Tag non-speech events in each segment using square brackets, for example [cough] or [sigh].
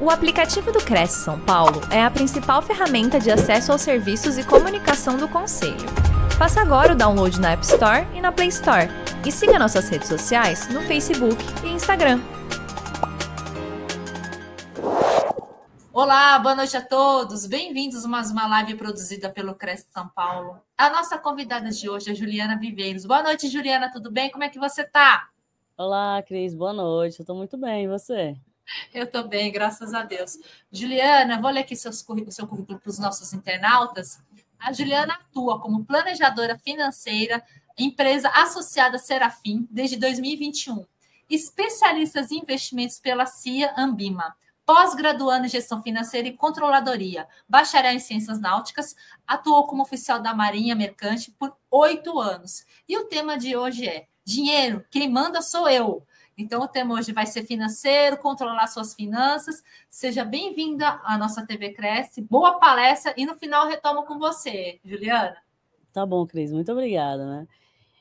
O aplicativo do Cresce São Paulo é a principal ferramenta de acesso aos serviços e comunicação do Conselho. Faça agora o download na App Store e na Play Store. E siga nossas redes sociais no Facebook e Instagram. Olá, boa noite a todos. Bem-vindos a mais uma live produzida pelo Cresce São Paulo. A nossa convidada de hoje é Juliana Viveiros. Boa noite, Juliana, tudo bem? Como é que você está? Olá, Cris, boa noite. Eu estou muito bem, e você? Eu bem, graças a Deus. Juliana, vou ler aqui seus, o seu currículo para os nossos internautas. A Juliana atua como planejadora financeira, empresa associada Serafim, desde 2021. Especialistas em investimentos pela CIA Ambima. Pós-graduando em gestão financeira e controladoria, bacharel em ciências náuticas, atuou como oficial da Marinha Mercante por oito anos. E o tema de hoje é Dinheiro, quem manda sou eu. Então, o tema hoje vai ser financeiro, controlar suas finanças. Seja bem-vinda à nossa TV Cresce. Boa palestra e no final retomo com você, Juliana. Tá bom, Cris, muito obrigada, né?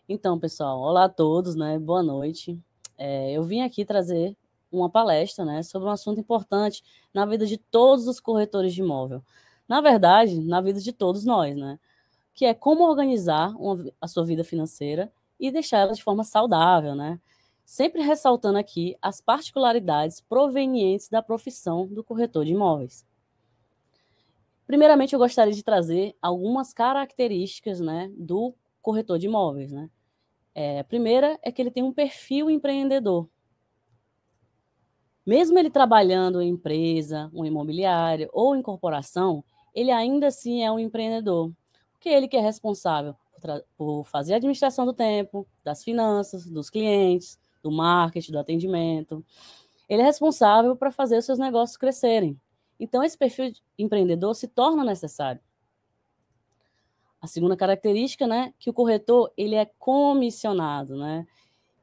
Então, pessoal, olá a todos, né? Boa noite. É, eu vim aqui trazer uma palestra, né, sobre um assunto importante na vida de todos os corretores de imóvel. Na verdade, na vida de todos nós, né? Que é como organizar uma, a sua vida financeira e deixar ela de forma saudável, né? Sempre ressaltando aqui as particularidades provenientes da profissão do corretor de imóveis. Primeiramente, eu gostaria de trazer algumas características né, do corretor de imóveis. Né? É, a primeira é que ele tem um perfil empreendedor. Mesmo ele trabalhando em empresa, uma imobiliária ou em corporação, ele ainda assim é um empreendedor, porque ele que é responsável por fazer a administração do tempo, das finanças, dos clientes, do marketing, do atendimento. Ele é responsável para fazer os seus negócios crescerem. Então, esse perfil empreendedor se torna necessário. A segunda característica, né, que o corretor ele é comissionado, né?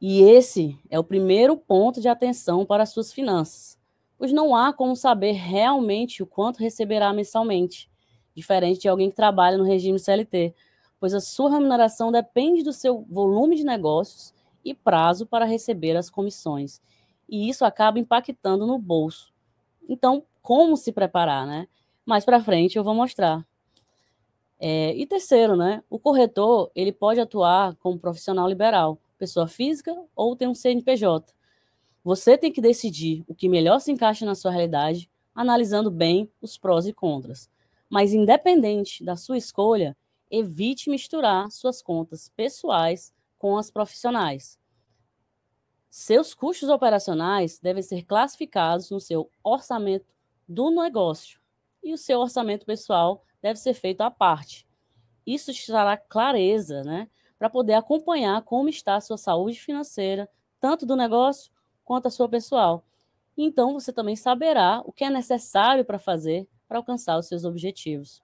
E esse é o primeiro ponto de atenção para as suas finanças, pois não há como saber realmente o quanto receberá mensalmente, diferente de alguém que trabalha no regime CLT, pois a sua remuneração depende do seu volume de negócios e prazo para receber as comissões. E isso acaba impactando no bolso. Então, como se preparar, né? Mais para frente eu vou mostrar. É, e terceiro, né? O corretor ele pode atuar como profissional liberal, pessoa física ou tem um CNPJ. Você tem que decidir o que melhor se encaixa na sua realidade, analisando bem os prós e contras. Mas independente da sua escolha, evite misturar suas contas pessoais com as profissionais. Seus custos operacionais devem ser classificados no seu orçamento do negócio e o seu orçamento pessoal deve ser feito à parte. Isso te trará clareza, né, para poder acompanhar como está a sua saúde financeira, tanto do negócio quanto a sua pessoal. Então você também saberá o que é necessário para fazer para alcançar os seus objetivos.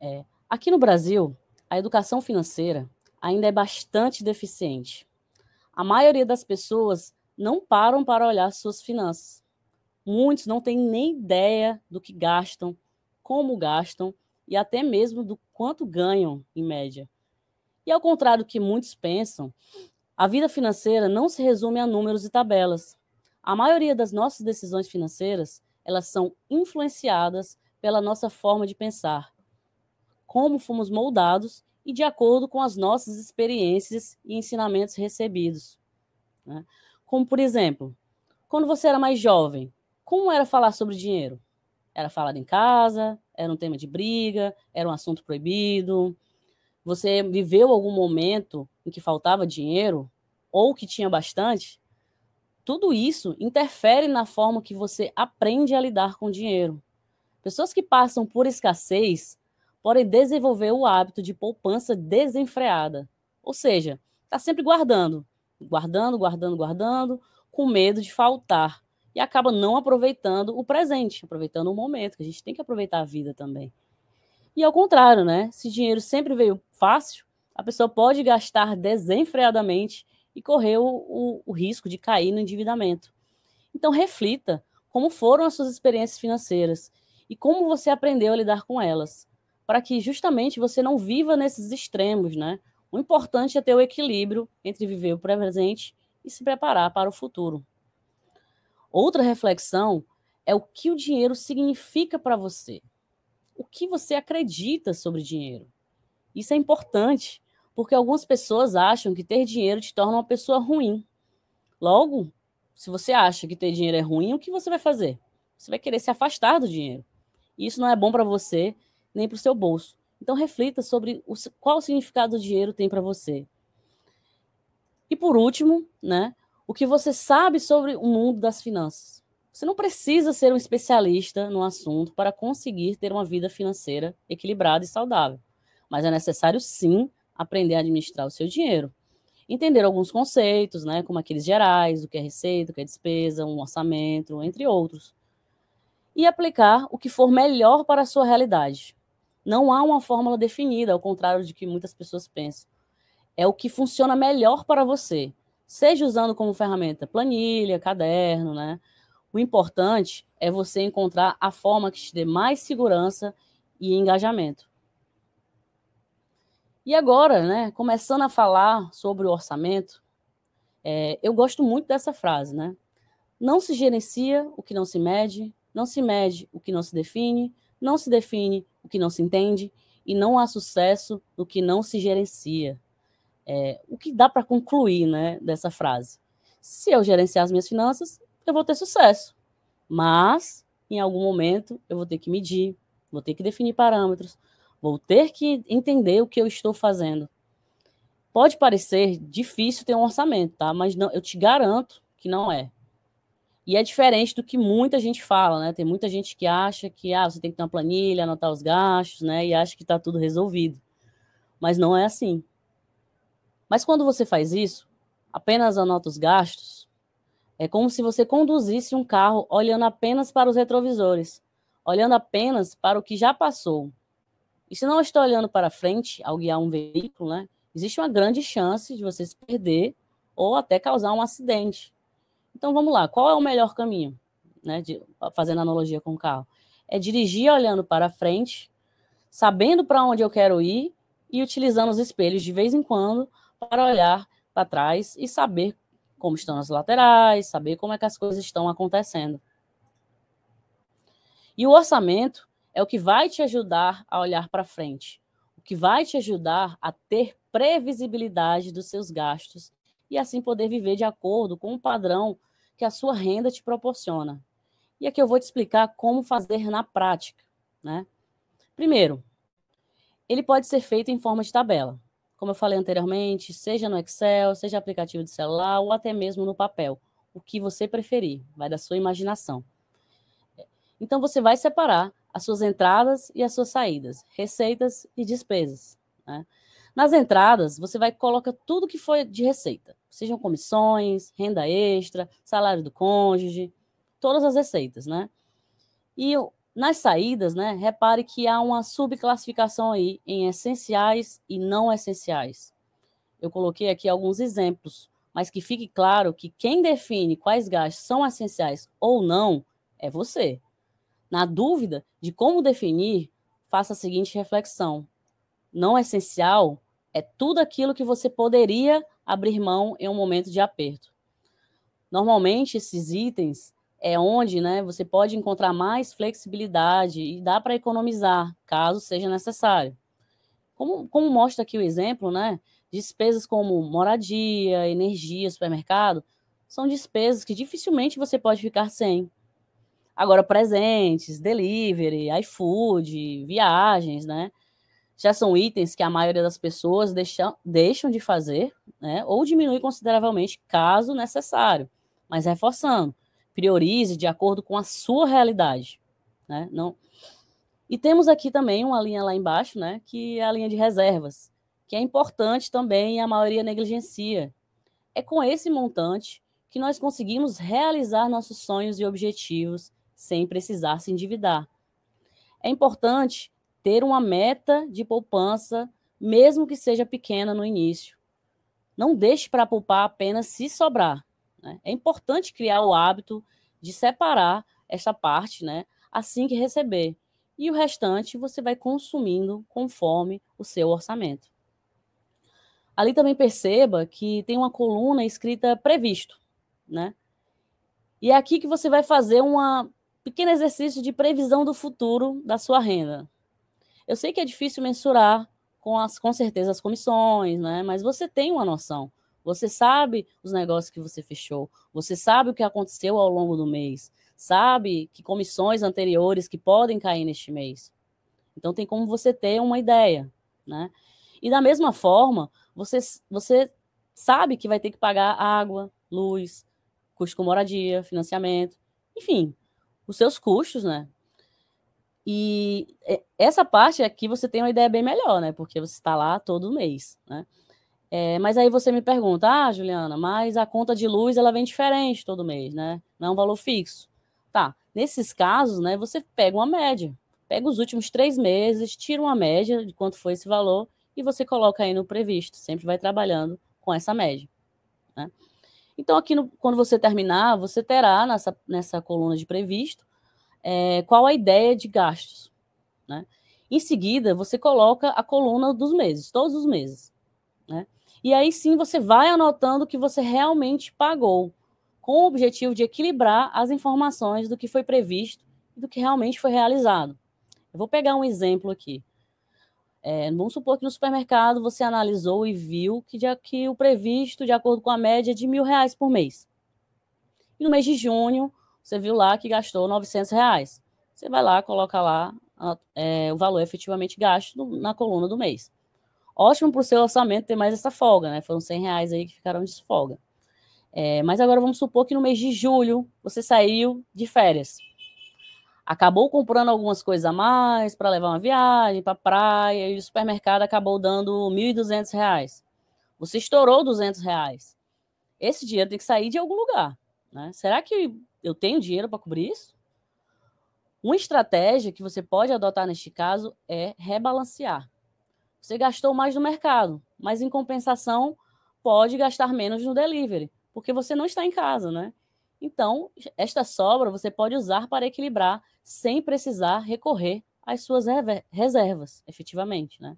É, aqui no Brasil, a educação financeira ainda é bastante deficiente. A maioria das pessoas não param para olhar suas finanças. Muitos não têm nem ideia do que gastam, como gastam e até mesmo do quanto ganham em média. E ao contrário do que muitos pensam, a vida financeira não se resume a números e tabelas. A maioria das nossas decisões financeiras, elas são influenciadas pela nossa forma de pensar, como fomos moldados e de acordo com as nossas experiências e ensinamentos recebidos. Né? Como, por exemplo, quando você era mais jovem, como era falar sobre dinheiro? Era falado em casa? Era um tema de briga? Era um assunto proibido? Você viveu algum momento em que faltava dinheiro ou que tinha bastante? Tudo isso interfere na forma que você aprende a lidar com o dinheiro. Pessoas que passam por escassez podem desenvolver o hábito de poupança desenfreada. Ou seja, está sempre guardando, guardando, guardando, guardando, com medo de faltar. E acaba não aproveitando o presente, aproveitando o momento, que a gente tem que aproveitar a vida também. E ao contrário, né? Se dinheiro sempre veio fácil, a pessoa pode gastar desenfreadamente e correr o, o, o risco de cair no endividamento. Então, reflita como foram as suas experiências financeiras e como você aprendeu a lidar com elas para que justamente você não viva nesses extremos, né? O importante é ter o equilíbrio entre viver o presente e se preparar para o futuro. Outra reflexão é o que o dinheiro significa para você. O que você acredita sobre dinheiro. Isso é importante, porque algumas pessoas acham que ter dinheiro te torna uma pessoa ruim. Logo, se você acha que ter dinheiro é ruim, o que você vai fazer? Você vai querer se afastar do dinheiro. Isso não é bom para você, nem para o seu bolso. Então reflita sobre o, qual o significado do dinheiro tem para você. E por último, né, o que você sabe sobre o mundo das finanças. Você não precisa ser um especialista no assunto para conseguir ter uma vida financeira equilibrada e saudável, mas é necessário sim aprender a administrar o seu dinheiro. Entender alguns conceitos, né, como aqueles gerais, o que é receita, o que é despesa, um orçamento, entre outros. E aplicar o que for melhor para a sua realidade. Não há uma fórmula definida, ao contrário de que muitas pessoas pensam. É o que funciona melhor para você, seja usando como ferramenta planilha, caderno, né? O importante é você encontrar a forma que te dê mais segurança e engajamento. E agora, né, começando a falar sobre o orçamento, é, eu gosto muito dessa frase, né? Não se gerencia o que não se mede, não se mede o que não se define, não se define o que não se entende, e não há sucesso no que não se gerencia. É, o que dá para concluir né, dessa frase? Se eu gerenciar as minhas finanças, eu vou ter sucesso. Mas, em algum momento, eu vou ter que medir, vou ter que definir parâmetros, vou ter que entender o que eu estou fazendo. Pode parecer difícil ter um orçamento, tá? Mas não, eu te garanto que não é. E é diferente do que muita gente fala, né? Tem muita gente que acha que ah, você tem que ter uma planilha, anotar os gastos, né? E acha que está tudo resolvido. Mas não é assim. Mas quando você faz isso, apenas anota os gastos, é como se você conduzisse um carro olhando apenas para os retrovisores, olhando apenas para o que já passou. E se não está olhando para frente ao guiar um veículo, né, existe uma grande chance de você se perder ou até causar um acidente. Então vamos lá, qual é o melhor caminho, né, de, fazendo analogia com o carro? É dirigir olhando para frente, sabendo para onde eu quero ir e utilizando os espelhos de vez em quando para olhar para trás e saber como estão as laterais, saber como é que as coisas estão acontecendo. E o orçamento é o que vai te ajudar a olhar para frente, o que vai te ajudar a ter previsibilidade dos seus gastos e assim poder viver de acordo com o padrão que a sua renda te proporciona. E aqui eu vou te explicar como fazer na prática, né? Primeiro, ele pode ser feito em forma de tabela como eu falei anteriormente, seja no Excel, seja aplicativo de celular ou até mesmo no papel, o que você preferir, vai da sua imaginação. Então você vai separar as suas entradas e as suas saídas, receitas e despesas. Né? Nas entradas, você vai colocar tudo que foi de receita, sejam comissões, renda extra, salário do cônjuge, todas as receitas, né? E nas saídas, né, repare que há uma subclassificação aí em essenciais e não essenciais. Eu coloquei aqui alguns exemplos, mas que fique claro que quem define quais gastos são essenciais ou não é você. Na dúvida de como definir, faça a seguinte reflexão: não essencial é tudo aquilo que você poderia abrir mão em um momento de aperto. Normalmente, esses itens é onde né, você pode encontrar mais flexibilidade e dá para economizar, caso seja necessário. Como, como mostra aqui o exemplo, né, despesas como moradia, energia, supermercado, são despesas que dificilmente você pode ficar sem. Agora, presentes, delivery, iFood, viagens, né? Já são itens que a maioria das pessoas deixam, deixam de fazer, né? Ou diminui consideravelmente, caso necessário. Mas reforçando, priorize de acordo com a sua realidade, né? Não. E temos aqui também uma linha lá embaixo, né, que é a linha de reservas, que é importante também e a maioria negligencia. É com esse montante que nós conseguimos realizar nossos sonhos e objetivos sem precisar se endividar. É importante ter uma meta de poupança, mesmo que seja pequena no início. Não deixe para poupar apenas se sobrar. Né? É importante criar o hábito de separar essa parte né, assim que receber. E o restante você vai consumindo conforme o seu orçamento. Ali também perceba que tem uma coluna escrita previsto, né? E é aqui que você vai fazer um pequeno exercício de previsão do futuro da sua renda. Eu sei que é difícil mensurar com, as, com certeza as comissões, né? Mas você tem uma noção. Você sabe os negócios que você fechou, você sabe o que aconteceu ao longo do mês, sabe que comissões anteriores que podem cair neste mês. Então tem como você ter uma ideia, né? E da mesma forma, você, você sabe que vai ter que pagar água, luz, custo com moradia, financiamento, enfim, os seus custos, né? E essa parte aqui você tem uma ideia bem melhor, né? Porque você está lá todo mês, né? É, mas aí você me pergunta, ah, Juliana, mas a conta de luz ela vem diferente todo mês, né? Não é um valor fixo. Tá, nesses casos, né, você pega uma média. Pega os últimos três meses, tira uma média de quanto foi esse valor e você coloca aí no previsto. Sempre vai trabalhando com essa média. Né? Então, aqui no, quando você terminar, você terá nessa, nessa coluna de previsto é, qual a ideia de gastos. Né? Em seguida, você coloca a coluna dos meses, todos os meses. Né? E aí sim você vai anotando que você realmente pagou, com o objetivo de equilibrar as informações do que foi previsto e do que realmente foi realizado. Eu vou pegar um exemplo aqui. É, vamos supor que no supermercado você analisou e viu que, de, que o previsto, de acordo com a média, é de mil reais por mês. E no mês de junho, você viu lá que gastou 900 reais. Você vai lá, coloca lá é, o valor efetivamente gasto na coluna do mês. Ótimo para o seu orçamento ter mais essa folga, né? Foram 100 reais aí que ficaram de folga. É, mas agora vamos supor que no mês de julho você saiu de férias. Acabou comprando algumas coisas a mais para levar uma viagem para praia e o supermercado acabou dando R$ 1.200. Você estourou 200 reais. Esse dinheiro tem que sair de algum lugar. Né? Será que eu tenho dinheiro para cobrir isso? Uma estratégia que você pode adotar neste caso é rebalancear. Você gastou mais no mercado, mas em compensação pode gastar menos no delivery, porque você não está em casa, né? Então, esta sobra você pode usar para equilibrar sem precisar recorrer às suas reservas, efetivamente, né?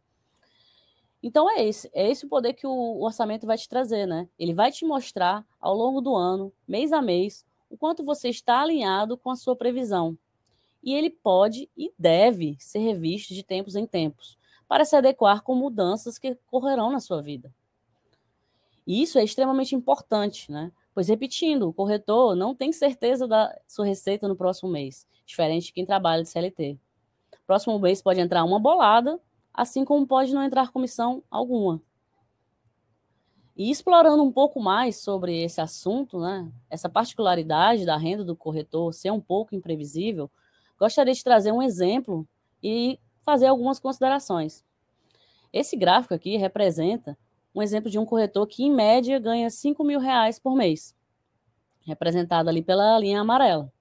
Então é esse, é esse o poder que o orçamento vai te trazer, né? Ele vai te mostrar ao longo do ano, mês a mês, o quanto você está alinhado com a sua previsão. E ele pode e deve ser revisto de tempos em tempos, para se adequar com mudanças que ocorrerão na sua vida. E isso é extremamente importante, né? Pois, repetindo, o corretor não tem certeza da sua receita no próximo mês, diferente de quem trabalha de CLT. Próximo mês pode entrar uma bolada, assim como pode não entrar comissão alguma. E explorando um pouco mais sobre esse assunto, né, essa particularidade da renda do corretor ser um pouco imprevisível, gostaria de trazer um exemplo e fazer algumas considerações. Esse gráfico aqui representa um exemplo de um corretor que, em média, ganha 5 mil reais por mês, representado ali pela linha amarela.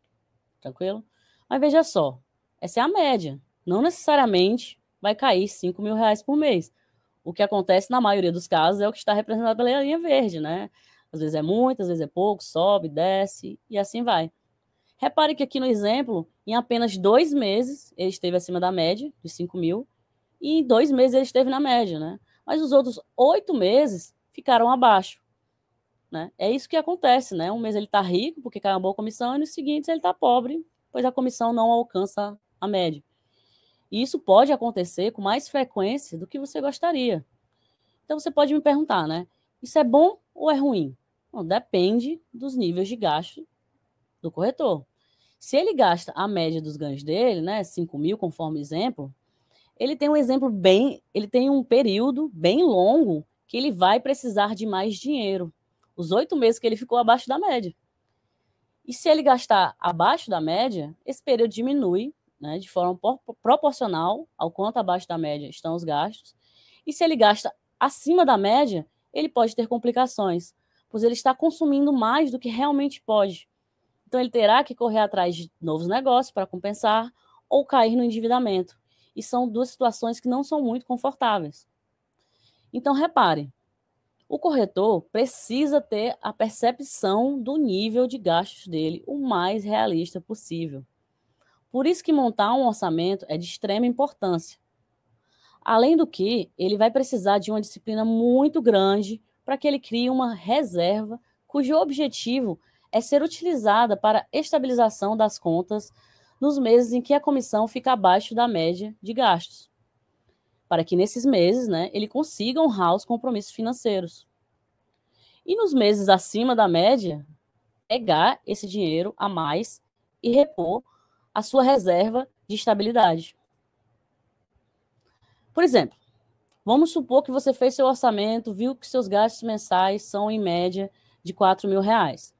Tranquilo? Mas veja só, essa é a média. Não necessariamente vai cair 5 mil reais por mês. O que acontece na maioria dos casos é o que está representado pela linha verde, né? Às vezes é muito, às vezes é pouco, sobe, desce e assim vai. Repare que aqui no exemplo, em apenas dois meses, ele esteve acima da média, de 5 mil, e em dois meses ele esteve na média, né? Mas os outros oito meses ficaram abaixo. Né? É isso que acontece, né? Um mês ele está rico porque caiu uma boa comissão, e no seguinte ele está pobre, pois a comissão não alcança a média. E isso pode acontecer com mais frequência do que você gostaria. Então você pode me perguntar, né? Isso é bom ou é ruim? Bom, depende dos níveis de gasto do corretor. Se ele gasta a média dos ganhos dele, né, 5 mil, conforme exemplo, ele tem um exemplo bem, ele tem um período bem longo que ele vai precisar de mais dinheiro. Os oito meses que ele ficou abaixo da média. E se ele gastar abaixo da média, esse período diminui né, de forma proporcional ao quanto abaixo da média estão os gastos. E se ele gasta acima da média, ele pode ter complicações, pois ele está consumindo mais do que realmente pode. Então, ele terá que correr atrás de novos negócios para compensar ou cair no endividamento. E são duas situações que não são muito confortáveis. Então, repare, o corretor precisa ter a percepção do nível de gastos dele o mais realista possível. Por isso que montar um orçamento é de extrema importância. Além do que, ele vai precisar de uma disciplina muito grande para que ele crie uma reserva cujo objetivo é ser utilizada para estabilização das contas nos meses em que a comissão fica abaixo da média de gastos, para que nesses meses né, ele consiga honrar os compromissos financeiros. E nos meses acima da média, pegar esse dinheiro a mais e repor a sua reserva de estabilidade. Por exemplo, vamos supor que você fez seu orçamento, viu que seus gastos mensais são em média de 4 mil reais.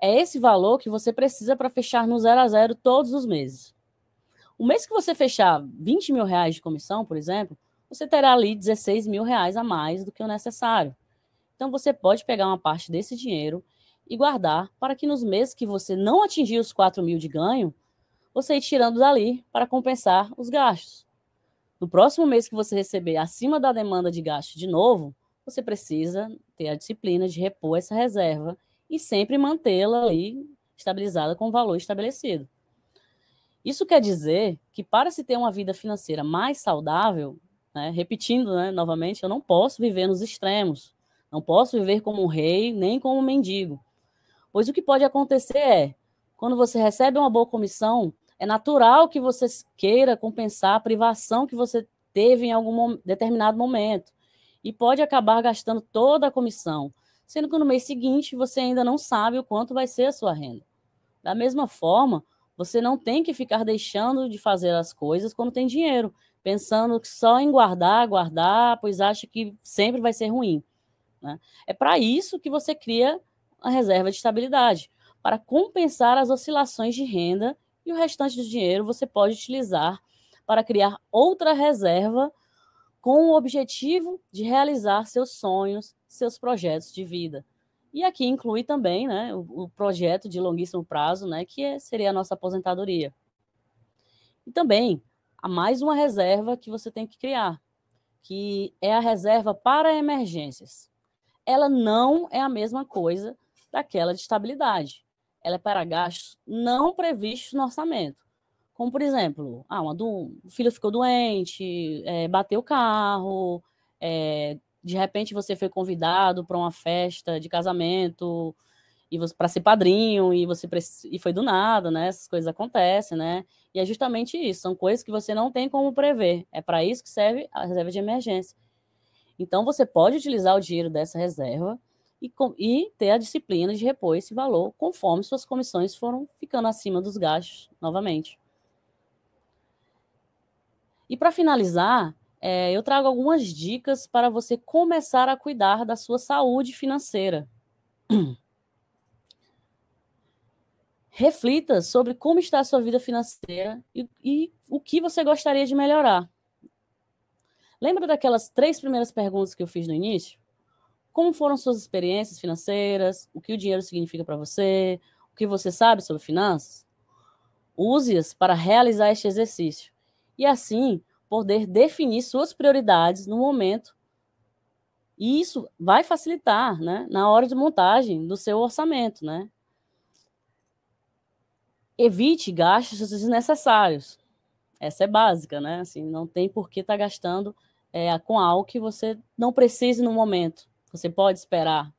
É esse valor que você precisa para fechar no zero a zero todos os meses. O mês que você fechar 20 mil reais de comissão, por exemplo, você terá ali 16 mil reais a mais do que o necessário. Então você pode pegar uma parte desse dinheiro e guardar para que nos meses que você não atingir os 4 mil de ganho, você ir tirando dali para compensar os gastos. No próximo mês que você receber acima da demanda de gasto de novo, você precisa ter a disciplina de repor essa reserva e sempre mantê-la ali estabilizada com o valor estabelecido. Isso quer dizer que para se ter uma vida financeira mais saudável, né, repetindo né, novamente, eu não posso viver nos extremos, não posso viver como um rei nem como um mendigo, pois o que pode acontecer é, quando você recebe uma boa comissão, é natural que você queira compensar a privação que você teve em algum determinado momento e pode acabar gastando toda a comissão, sendo que no mês seguinte você ainda não sabe o quanto vai ser a sua renda. Da mesma forma, você não tem que ficar deixando de fazer as coisas quando tem dinheiro, pensando que só em guardar, guardar, pois acha que sempre vai ser ruim. Né? É para isso que você cria a reserva de estabilidade, para compensar as oscilações de renda e o restante do dinheiro você pode utilizar para criar outra reserva com o objetivo de realizar seus sonhos, seus projetos de vida. E aqui inclui também né, o, o projeto de longuíssimo prazo, né, que é, seria a nossa aposentadoria. E também há mais uma reserva que você tem que criar, que é a reserva para emergências. Ela não é a mesma coisa daquela de estabilidade ela é para gastos não previstos no orçamento. Como, por exemplo, ah, uma do, o filho ficou doente, é, bateu o carro, é, de repente você foi convidado para uma festa de casamento e para ser padrinho e você e foi do nada, né? Essas coisas acontecem, né? E é justamente isso, são coisas que você não tem como prever. É para isso que serve a reserva de emergência. Então você pode utilizar o dinheiro dessa reserva e, e ter a disciplina de repor esse valor conforme suas comissões foram ficando acima dos gastos novamente. E para finalizar, é, eu trago algumas dicas para você começar a cuidar da sua saúde financeira. [clears throat] Reflita sobre como está a sua vida financeira e, e o que você gostaria de melhorar. Lembra daquelas três primeiras perguntas que eu fiz no início? Como foram suas experiências financeiras? O que o dinheiro significa para você? O que você sabe sobre finanças? Use-as para realizar este exercício e assim poder definir suas prioridades no momento. E isso vai facilitar, né, na hora de montagem do seu orçamento, né? Evite gastos desnecessários. Essa é básica, né? Assim, não tem por que estar tá gastando é, com algo que você não precise no momento. Você pode esperar.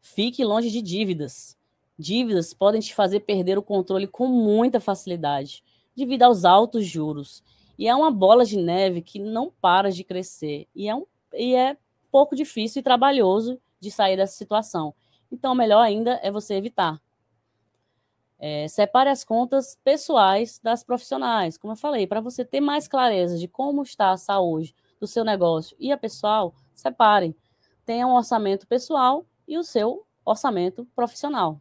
Fique longe de dívidas. Dívidas podem te fazer perder o controle com muita facilidade, devido aos altos juros. E é uma bola de neve que não para de crescer. E é, um, e é pouco difícil e trabalhoso de sair dessa situação. Então, melhor ainda é você evitar. É, separe as contas pessoais das profissionais, como eu falei, para você ter mais clareza de como está a saúde do seu negócio e a pessoal, separem. Tenha um orçamento pessoal e o seu orçamento profissional.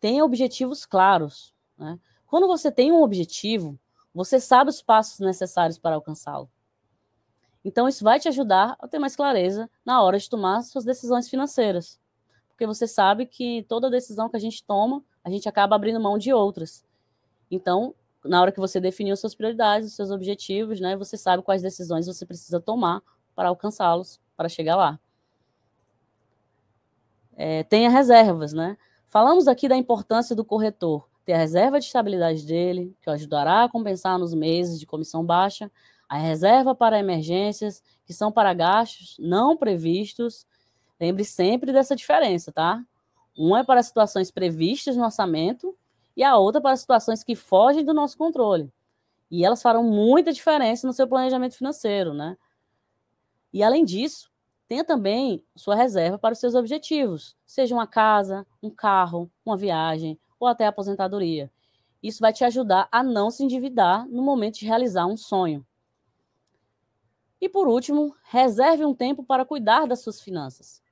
Tenha objetivos claros. Né? Quando você tem um objetivo, você sabe os passos necessários para alcançá-lo. Então, isso vai te ajudar a ter mais clareza na hora de tomar suas decisões financeiras. Porque você sabe que toda decisão que a gente toma, a gente acaba abrindo mão de outras. Então, na hora que você definir as suas prioridades, os seus objetivos, né, você sabe quais decisões você precisa tomar para alcançá-los, para chegar lá. É, tenha reservas, né? Falamos aqui da importância do corretor ter a reserva de estabilidade dele, que o ajudará a compensar nos meses de comissão baixa, a reserva para emergências, que são para gastos não previstos, Lembre sempre dessa diferença, tá? Uma é para situações previstas no orçamento e a outra para situações que fogem do nosso controle. E elas farão muita diferença no seu planejamento financeiro, né? E além disso, tenha também sua reserva para os seus objetivos, seja uma casa, um carro, uma viagem ou até a aposentadoria. Isso vai te ajudar a não se endividar no momento de realizar um sonho. E por último, reserve um tempo para cuidar das suas finanças.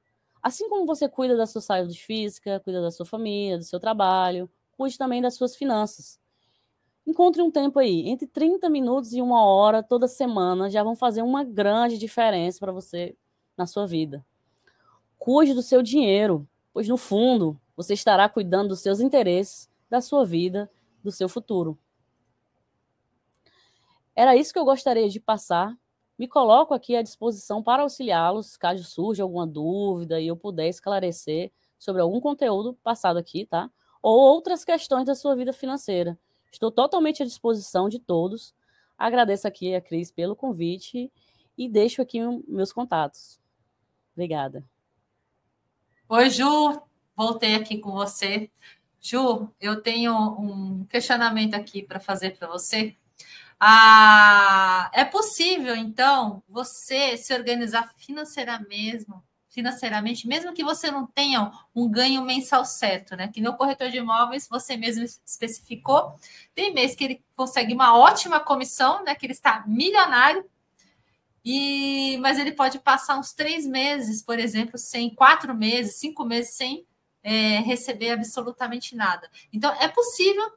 Assim como você cuida da sua saúde física, cuida da sua família, do seu trabalho, cuide também das suas finanças. Encontre um tempo aí, entre 30 minutos e uma hora toda semana, já vão fazer uma grande diferença para você na sua vida. Cuide do seu dinheiro, pois no fundo você estará cuidando dos seus interesses, da sua vida, do seu futuro. Era isso que eu gostaria de passar. Me coloco aqui à disposição para auxiliá-los, caso surja alguma dúvida e eu puder esclarecer sobre algum conteúdo passado aqui, tá? ou outras questões da sua vida financeira. Estou totalmente à disposição de todos. Agradeço aqui a Cris pelo convite e deixo aqui meus contatos. Obrigada. Oi, Ju. Voltei aqui com você. Ju, eu tenho um questionamento aqui para fazer para você. Ah, é possível, então, você se organizar financeiramente financeiramente, mesmo que você não tenha um ganho mensal certo, né? Que no corretor de imóveis você mesmo especificou, tem mês que ele consegue uma ótima comissão, né? Que ele está milionário, e mas ele pode passar uns três meses, por exemplo, sem quatro meses, cinco meses sem é, receber absolutamente nada. Então é possível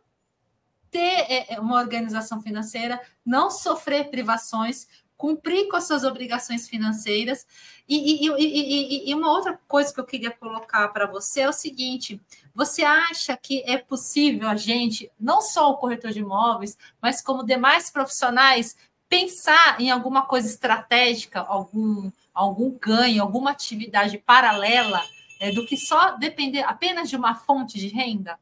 ter é, é, uma organização financeira, não sofrer privações, cumprir com as suas obrigações financeiras. E, e, e, e uma outra coisa que eu queria colocar para você é o seguinte: você acha que é possível a gente, não só o corretor de imóveis, mas como demais profissionais, pensar em alguma coisa estratégica, algum, algum ganho, alguma atividade paralela, é, do que só depender apenas de uma fonte de renda?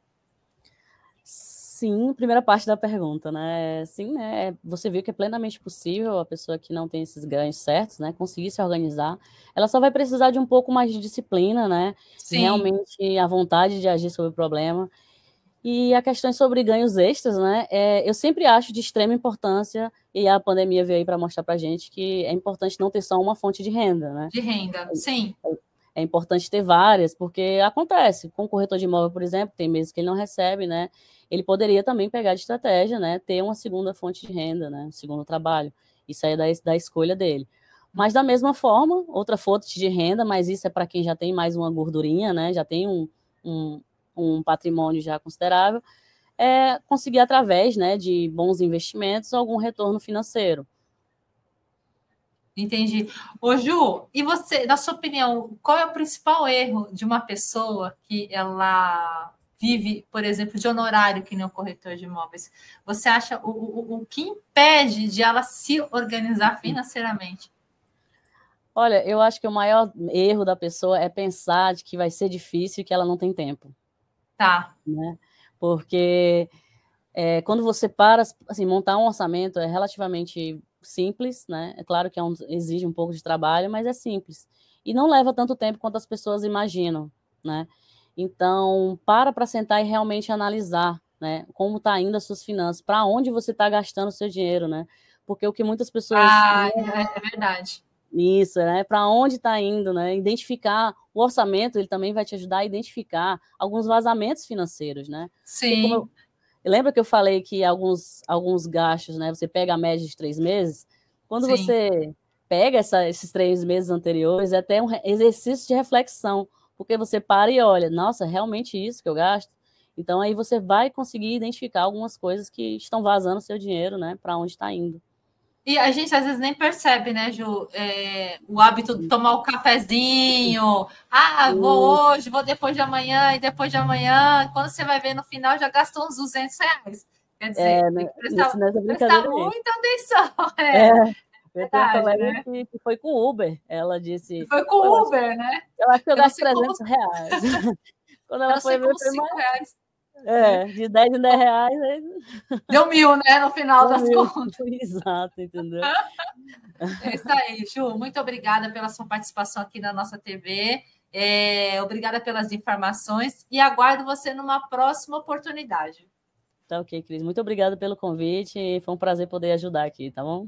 Sim, primeira parte da pergunta, né? Sim, né? Você viu que é plenamente possível a pessoa que não tem esses ganhos certos, né, conseguir se organizar. Ela só vai precisar de um pouco mais de disciplina, né? Sim. Realmente a vontade de agir sobre o problema. E a questão sobre ganhos extras, né? É, eu sempre acho de extrema importância, e a pandemia veio aí para mostrar para gente que é importante não ter só uma fonte de renda, né? De renda, sim. É, é importante ter várias, porque acontece. Com o corretor de imóvel, por exemplo, tem meses que ele não recebe, né? Ele poderia também pegar de estratégia, né, ter uma segunda fonte de renda, né, um segundo trabalho. Isso aí é da, da escolha dele. Mas da mesma forma, outra fonte de renda, mas isso é para quem já tem mais uma gordurinha, né, já tem um, um, um patrimônio já considerável, é conseguir através, né, de bons investimentos algum retorno financeiro. Entendi. Ô, Ju, e você, na sua opinião, qual é o principal erro de uma pessoa que ela vive, por exemplo, de honorário, que nem o corretor de imóveis, você acha o, o, o que impede de ela se organizar financeiramente? Olha, eu acho que o maior erro da pessoa é pensar de que vai ser difícil e que ela não tem tempo. Tá. Né? Porque é, quando você para, assim, montar um orçamento é relativamente simples, né? É claro que é um, exige um pouco de trabalho, mas é simples. E não leva tanto tempo quanto as pessoas imaginam, né? Então, para para sentar e realmente analisar, né, como está indo as suas finanças, para onde você está gastando o seu dinheiro, né? Porque o que muitas pessoas Ah, é, é verdade. Isso, né? Para onde está indo, né? Identificar o orçamento, ele também vai te ajudar a identificar alguns vazamentos financeiros, né? Sim. Eu, lembra que eu falei que alguns, alguns gastos, né? Você pega a média de três meses, quando Sim. você pega essa, esses três meses anteriores, é até um exercício de reflexão porque você para e olha, nossa, realmente isso que eu gasto? Então aí você vai conseguir identificar algumas coisas que estão vazando o seu dinheiro, né, para onde está indo. E a gente às vezes nem percebe, né, Ju? É, o hábito de tomar o cafezinho. Ah, vou hoje, vou depois de amanhã e depois de amanhã. Quando você vai ver no final, já gastou uns 200 reais. Quer dizer, é, tem que prestar, prestar muita atenção. [laughs] É. é. Eu Verdade, tenho uma colega né? que, foi com Uber. Ela disse. Foi com eu Uber, né? Eu acho que eu, eu gasto 300 como... reais. [laughs] Quando ela eu foi ver, foi mais... reais. É, de 10 em 10 reais. Aí... [laughs] Deu mil, né? No final Deu das mil. contas. [laughs] Exato, entendeu? É isso aí, Ju. Muito obrigada pela sua participação aqui na nossa TV. É, obrigada pelas informações e aguardo você numa próxima oportunidade. Tá ok, Cris. Muito obrigada pelo convite. Foi um prazer poder ajudar aqui, tá bom?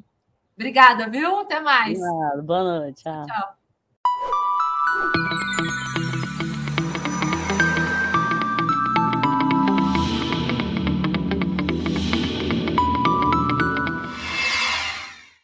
Obrigada, viu? Até mais. Boa noite. Tchau. tchau.